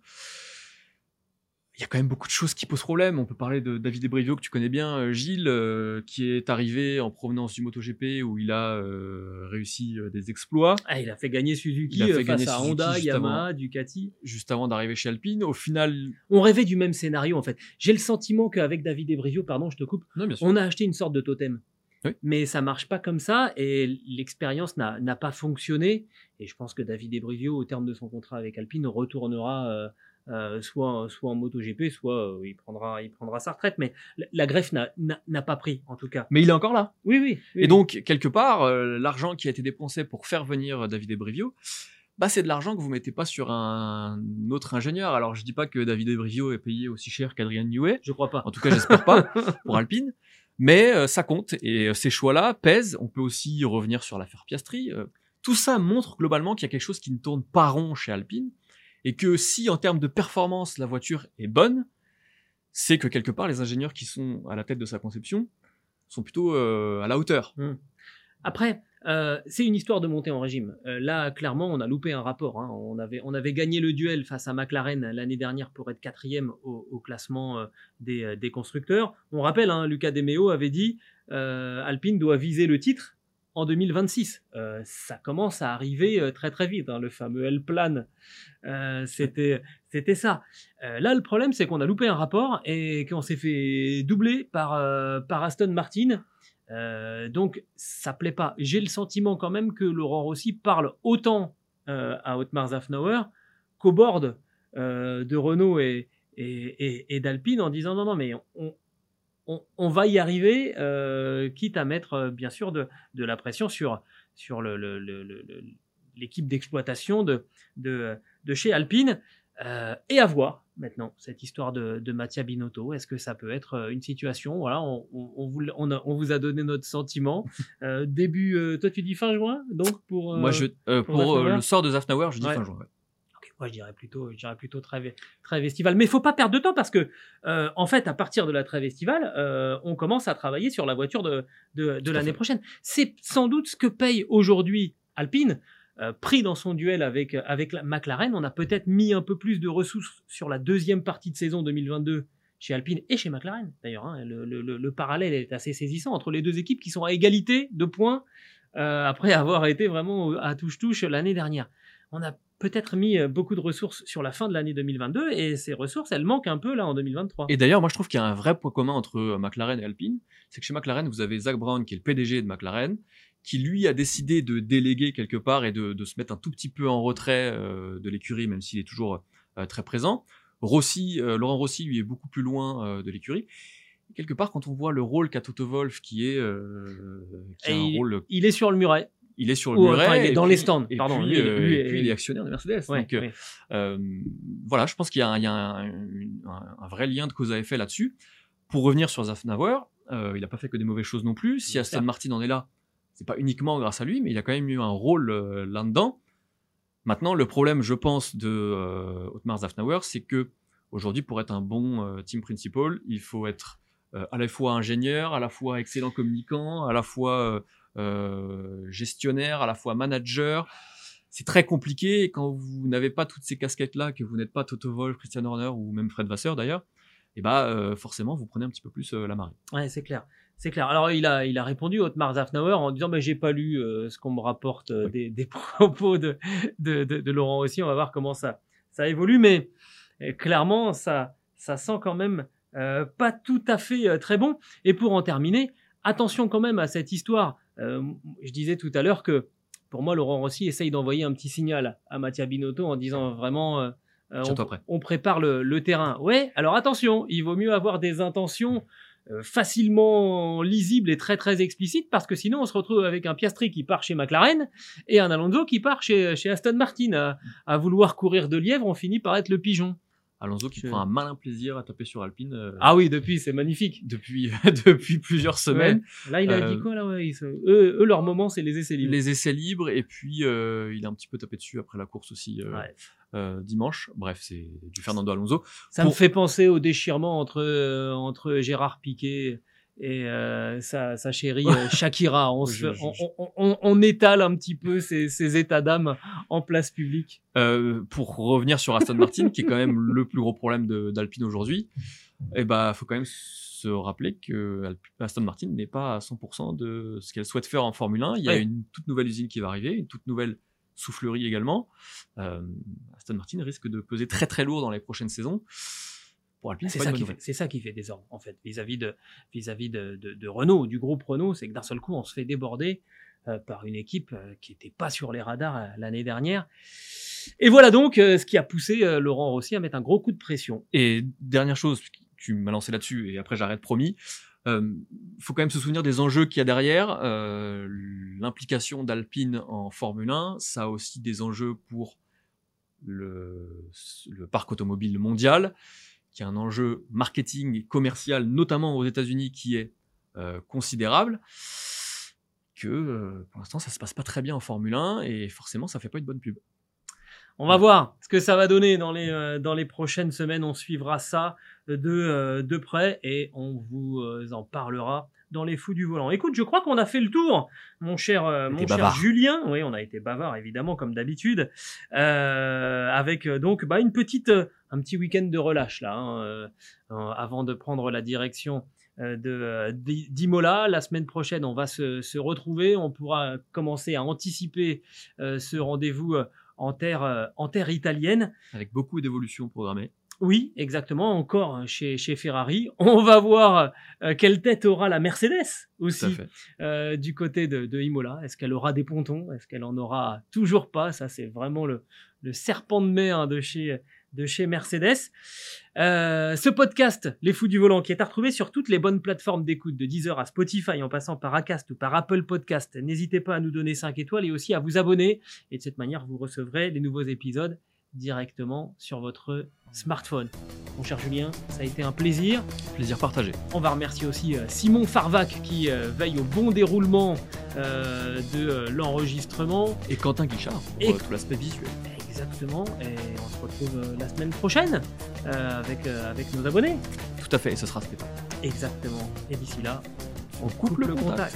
Il y a quand même beaucoup de choses qui posent problème. On peut parler de David Ebrivio que tu connais bien, euh, Gilles, euh, qui est arrivé en provenance du MotoGP où il a euh, réussi euh, des exploits Ah, il a fait gagner Suzuki Il a fait face gagner à Suzuki Honda, Yamaha, Ducati. juste avant d'arriver chez Alpine. Au final, On rêvait du même scénario en fait. J'ai le sentiment qu'avec David Ebrivio, pardon, je te coupe, non, on a acheté une sorte de totem. Oui. Mais ça marche pas comme ça et l'expérience n'a pas fonctionné. Et je pense que David Ebrivio, au terme de son contrat avec Alpine, retournera euh, soit, soit en MotoGP, soit euh, il, prendra, il prendra sa retraite. Mais la, la greffe n'a- pas pris, en tout cas. Mais il est encore là. Oui, oui. oui, Et donc, quelque part, euh, l'argent qui a été dépensé pour faire venir David Ebrivio, bah, c'est de l'argent que vous mettez pas sur un autre ingénieur. Alors, je dis pas que David Ebrivio est payé aussi cher qu'Adrian Newey. je crois pas. En tout cas, j'espère pas pour Alpine. Mais ça compte. Et ces choix-là pèsent. On peut aussi revenir sur l'affaire Piastri. Tout ça montre globalement qu'il y a quelque chose qui ne tourne pas rond chez Alpine. Et que si, en termes de performance, la voiture est bonne, c'est que quelque part, les ingénieurs qui sont à la tête de sa conception sont plutôt euh, à la hauteur. Après, euh, c'est une histoire de montée en régime. Euh, là, clairement, on a loupé un rapport. hein. On, avait, on gagné le duel face à McLaren l'année dernière pour être quatrième au, classement des, constructeurs. On rappelle, hein, Lucas Demeo avait dit Alpine doit viser le titre en 2026. Euh, ça commence à arriver euh, très très vite, hein, le fameux L-Plan. Euh, C'était c'était ça. Là, le problème, c'est qu'on a loupé un rapport et qu'on s'est fait doubler par, Aston Martin. Donc, ça plaît pas. J'ai le sentiment quand même que Laurent Rossi parle autant à Otmar Zafnauer qu'au board de Renault et d'Alpine en disant non, non, mais on, on, on va y arriver, euh, quitte à mettre euh, bien sûr de, de la pression sur, sur le, le- le- le- l'équipe d'exploitation de, de, de chez Alpine. Euh, et à voir maintenant cette histoire de, de Mattia Binotto. Est-ce que ça peut être euh, une situation Voilà, on, on, on vous, on, a- on vous a donné notre sentiment. Euh, début, euh, toi tu dis fin juin, donc pour. euh, Moi, je, euh, pour pour, le sort de Zafnauer, je dis Ouais. fin juin. ouais. Moi je dirais plutôt, je dirais plutôt estivale. Mais il faut pas perdre de temps parce que, euh, en fait, à partir de la trêve estivale, euh, on commence à travailler sur la voiture de, de, l'année prochaine. C'est sans doute ce que paye aujourd'hui Alpine. euh, pris dans son duel avec, avec la McLaren, on a peut-être mis un peu plus de ressources sur la deuxième partie de saison 2022 chez Alpine et chez McLaren. D'ailleurs, hein, le- le parallèle est assez saisissant entre les deux équipes qui sont à égalité de points euh, après avoir été vraiment à touche-touche l'année dernière. On a peut-être mis euh, beaucoup de ressources sur la fin de l'année 2022 et ces ressources, elles manquent un peu là en 2023. Et d'ailleurs, moi, je trouve qu'il y a un vrai point commun entre euh, McLaren et Alpine. C'est que chez McLaren, vous avez Zach Brown, qui est le PDG de McLaren, qui lui a décidé de déléguer quelque part et de, de se mettre un tout petit peu en retrait euh, de l'écurie, même s'il est toujours euh, très présent. Rossi, euh, Laurent Rossi, lui, est beaucoup plus loin de l'écurie. Quelque part, quand on voit le rôle qu'a Toto Wolff, qui est, euh, qui a un rôle, Il est sur le muret. Il est sur le muret, enfin, il est dans puis- les stands, et pardon. puis, Lui, euh, lui et est- puis il est actionnaire de Mercedes. Ouais, donc, euh, ouais. euh, voilà, je pense qu'il y a, un, il y a un, une- un- un vrai lien de cause à effet là-dessus. Pour revenir sur Zafnauer, euh, il n'a pas fait que des mauvaises choses non plus. Si Aston. Martin en est là, c'est pas uniquement grâce à lui, mais il a quand même eu un rôle là-dedans. Maintenant, le problème, je pense, de Otmar Zafnauer, c'est que aujourd'hui, pour être un bon team principal, il faut être à la fois ingénieur, à la fois excellent communicant, à la fois euh, gestionnaire, à la fois manager. C'est très compliqué et quand vous n'avez pas toutes ces casquettes-là, que vous n'êtes pas Toto Wolff, Christian Horner ou même Fred Vasseur d'ailleurs, et bah euh, forcément vous prenez un petit peu plus euh, la marée. Ouais, c'est clair. C'est clair. Alors, il a, il a répondu, Otmar Zafnauer, en disant bah, J'ai pas lu euh, ce qu'on me rapporte Oui. des, des propos de, de, de, de Laurent aussi. On va voir comment ça, ça évolue. Mais clairement, ça, ça sent quand même pas tout à fait très bon. Et pour en terminer, attention quand même à cette histoire. Euh, je disais tout à l'heure que pour moi, Laurent Rossi essaye d'envoyer un petit signal à Mattia Binotto en disant vraiment. euh, euh, on, prépare le, le terrain. Ouais, alors attention, il vaut mieux avoir des intentions euh, facilement lisibles et très très explicites parce que sinon on se retrouve avec un Piastri qui part chez McLaren et un Alonso qui part chez, chez Aston Martin. À, à vouloir courir de lièvre, on finit par être le pigeon. Alonso qui prend un malin plaisir à taper sur Alpine euh, Ah oui, depuis, c'est magnifique. depuis, depuis plusieurs semaines. Ouais. Là, il a Euh, dit quoi là ouais, se- eux, eux, leur moment, c'est les essais libres. Les essais libres, et puis euh, il a un petit peu tapé dessus après la course aussi euh, Ouais. dimanche. Bref, c'est du Fernando Alonso. Ça me Pour- fait penser au déchirement entre, entre Gérard Piquet et euh, sa, sa chérie euh, Shakira. On, se on, on- on- étale un petit peu ces, ces états d'âme en place publique. Euh, pour revenir sur Aston Martin, qui est quand même le plus gros problème d'Alpine aujourd'hui, il bah, faut quand même se rappeler que Aston Martin n'est pas à 100% de ce qu'elle souhaite faire en Formule 1. Il y a Ouais. une toute nouvelle usine qui va arriver, une toute nouvelle soufflerie également. Euh, Aston Martin risque de peser très très lourd dans les prochaines saisons. Pour Alpine, c'est ça, qui fait, fait désordre, en fait, vis-à-vis de, vis-à-vis de, de, de Renault, du groupe Renault, c'est que d'un seul coup, on se fait déborder euh, par une équipe euh, qui n'était pas sur les radars euh, l'année dernière. Et voilà donc ce qui a poussé Laurent Rossi à mettre un gros coup de pression. Et dernière chose, tu m'as lancé là-dessus et après j'arrête promis. Il faut quand même se souvenir des enjeux qu'il y a derrière. L'implication d'Alpine en Formule 1, ça a aussi des enjeux pour le, le parc automobile mondial, qui est un enjeu marketing et commercial, notamment aux États-Unis, qui est euh, considérable. Que euh, pour l'instant, ça se passe pas très bien en Formule 1 et forcément, ça fait pas une bonne pub. On va voir ce que ça va donner dans les, euh, dans les prochaines semaines. On suivra ça de, de près et on vous en parlera dans les fous du volant. Écoute, je crois qu'on a fait le tour, mon cher, euh, On mon cher. Julien. Oui, on a été bavard évidemment comme d'habitude, euh, avec euh, donc bah, une petite, un petit week-end de relâche là, hein, avant de prendre la direction de d'Imola. La semaine prochaine, on va se, se retrouver. On pourra commencer à anticiper ce rendez-vous en terre, en terre italienne. Avec beaucoup d'évolutions programmées. Oui, exactement, encore euh, chez, chez Ferrari. On va voir euh, quelle tête aura la Mercedes aussi euh, du côté de, de Imola. Est-ce qu'elle aura des pontons? Est-ce qu'elle en aura toujours pas? Ça, c'est vraiment le, le serpent de mer de chez, de chez Mercedes. Euh, ce podcast, Les Fous du Volant, qui est à retrouver sur toutes les bonnes plateformes d'écoute, de Deezer à Spotify, en passant par Acast ou par Apple Podcast. N'hésitez pas à nous donner 5 étoiles et aussi à vous abonner. Et de cette manière, vous recevrez les nouveaux épisodes directement sur votre smartphone. Mon cher Julien, ça a été un plaisir. Plaisir partagé. On va remercier aussi euh, Simon Farvac qui euh, veille au bon déroulement euh, de l'enregistrement. Et Quentin Guichard pour Et- tout l'aspect visuel. Exactement. Et on se retrouve la semaine prochaine avec, avec nos abonnés. Tout à fait, et ce sera Stéphane. Exactement. Et d'ici là, On coupe, le, contact.